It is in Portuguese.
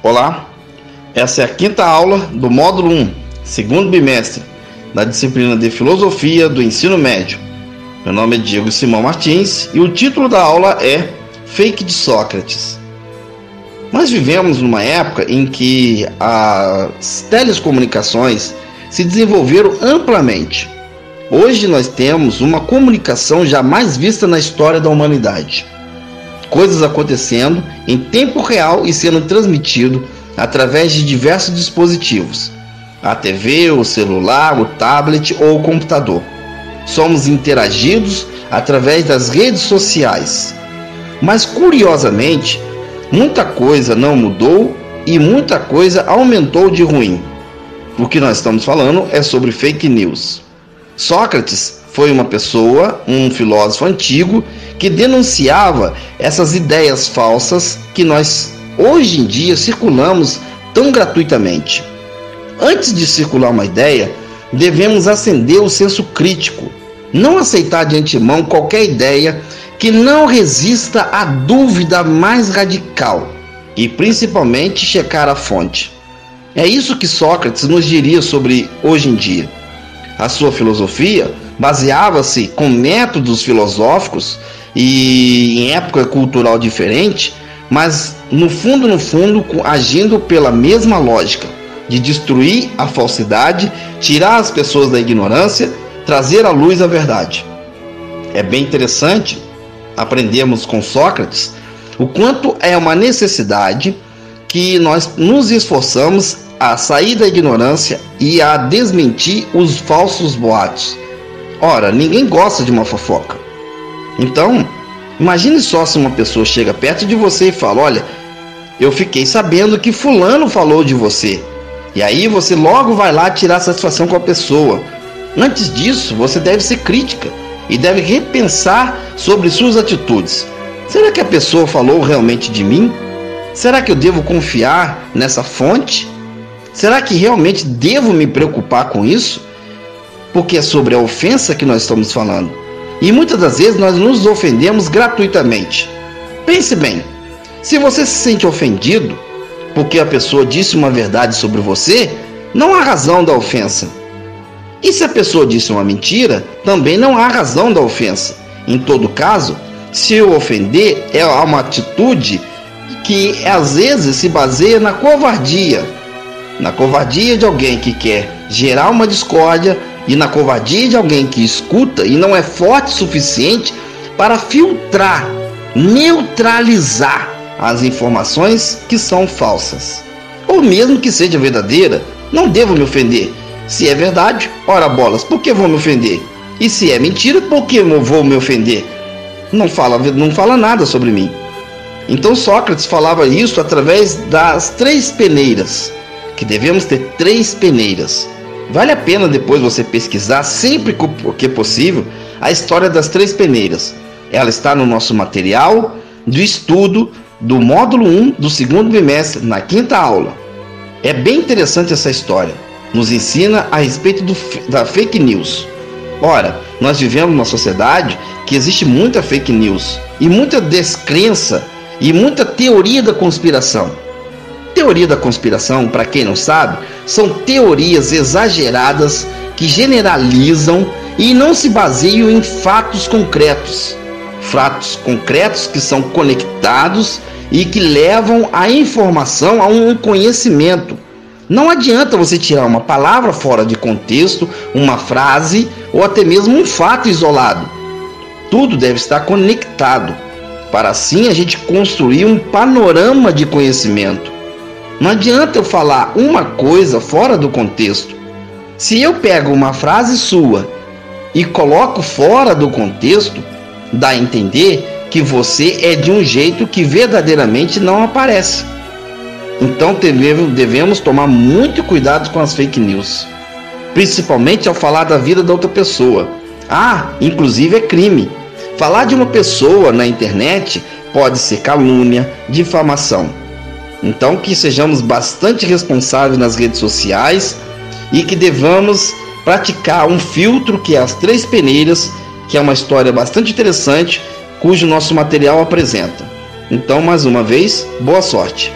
Olá, essa é a quinta aula do módulo 1, segundo bimestre, da disciplina de Filosofia do Ensino Médio. Meu nome é Diego Simão Martins e o título da aula é Fake de Sócrates. Nós vivemos numa época em que as telecomunicações se desenvolveram amplamente. Hoje nós temos uma comunicação jamais vista na história da humanidade coisas acontecendo em tempo real e sendo transmitido através de diversos dispositivos, a TV, o celular, o tablet ou o computador. Somos interagidos através das redes sociais. Mas curiosamente, muita coisa não mudou e muita coisa aumentou de ruim. O que nós estamos falando é sobre fake news. Sócrates foi uma pessoa, um filósofo antigo, que denunciava essas ideias falsas que nós hoje em dia circulamos tão gratuitamente. Antes de circular uma ideia, devemos acender o senso crítico, não aceitar de antemão qualquer ideia que não resista à dúvida mais radical e principalmente checar a fonte. É isso que Sócrates nos diria sobre hoje em dia. A sua filosofia baseava-se com métodos filosóficos e em época cultural diferente, mas no fundo, no fundo, agindo pela mesma lógica de destruir a falsidade, tirar as pessoas da ignorância, trazer à luz a verdade. É bem interessante aprendermos com Sócrates o quanto é uma necessidade que nós nos esforçamos a sair da ignorância e a desmentir os falsos boatos. Ora, ninguém gosta de uma fofoca. Então, imagine só se uma pessoa chega perto de você e fala: Olha, eu fiquei sabendo que Fulano falou de você. E aí você logo vai lá tirar satisfação com a pessoa. Antes disso, você deve ser crítica e deve repensar sobre suas atitudes. Será que a pessoa falou realmente de mim? Será que eu devo confiar nessa fonte? Será que realmente devo me preocupar com isso? Porque é sobre a ofensa que nós estamos falando. E muitas das vezes nós nos ofendemos gratuitamente. Pense bem: se você se sente ofendido porque a pessoa disse uma verdade sobre você, não há razão da ofensa. E se a pessoa disse uma mentira, também não há razão da ofensa. Em todo caso, se eu ofender, é uma atitude que às vezes se baseia na covardia. Na covardia de alguém que quer gerar uma discórdia, e na covardia de alguém que escuta e não é forte o suficiente para filtrar, neutralizar as informações que são falsas. Ou mesmo que seja verdadeira, não devo me ofender. Se é verdade, ora bolas, por que vou me ofender? E se é mentira, por que vou me ofender? Não fala, não fala nada sobre mim. Então Sócrates falava isso através das três peneiras, que devemos ter três peneiras. Vale a pena depois você pesquisar, sempre que possível, a história das três peneiras. Ela está no nosso material do estudo do módulo 1 do segundo bimestre, na quinta aula. É bem interessante essa história. Nos ensina a respeito do, da fake news. Ora, nós vivemos numa sociedade que existe muita fake news e muita descrença e muita teoria da conspiração. Teoria da conspiração, para quem não sabe, são teorias exageradas que generalizam e não se baseiam em fatos concretos. Fatos concretos que são conectados e que levam a informação a um conhecimento. Não adianta você tirar uma palavra fora de contexto, uma frase ou até mesmo um fato isolado. Tudo deve estar conectado, para assim a gente construir um panorama de conhecimento. Não adianta eu falar uma coisa fora do contexto. Se eu pego uma frase sua e coloco fora do contexto, dá a entender que você é de um jeito que verdadeiramente não aparece. Então devemos tomar muito cuidado com as fake news, principalmente ao falar da vida da outra pessoa. Ah, inclusive é crime. Falar de uma pessoa na internet pode ser calúnia, difamação. Então, que sejamos bastante responsáveis nas redes sociais e que devamos praticar um filtro que é as três peneiras, que é uma história bastante interessante, cujo nosso material apresenta. Então, mais uma vez, boa sorte!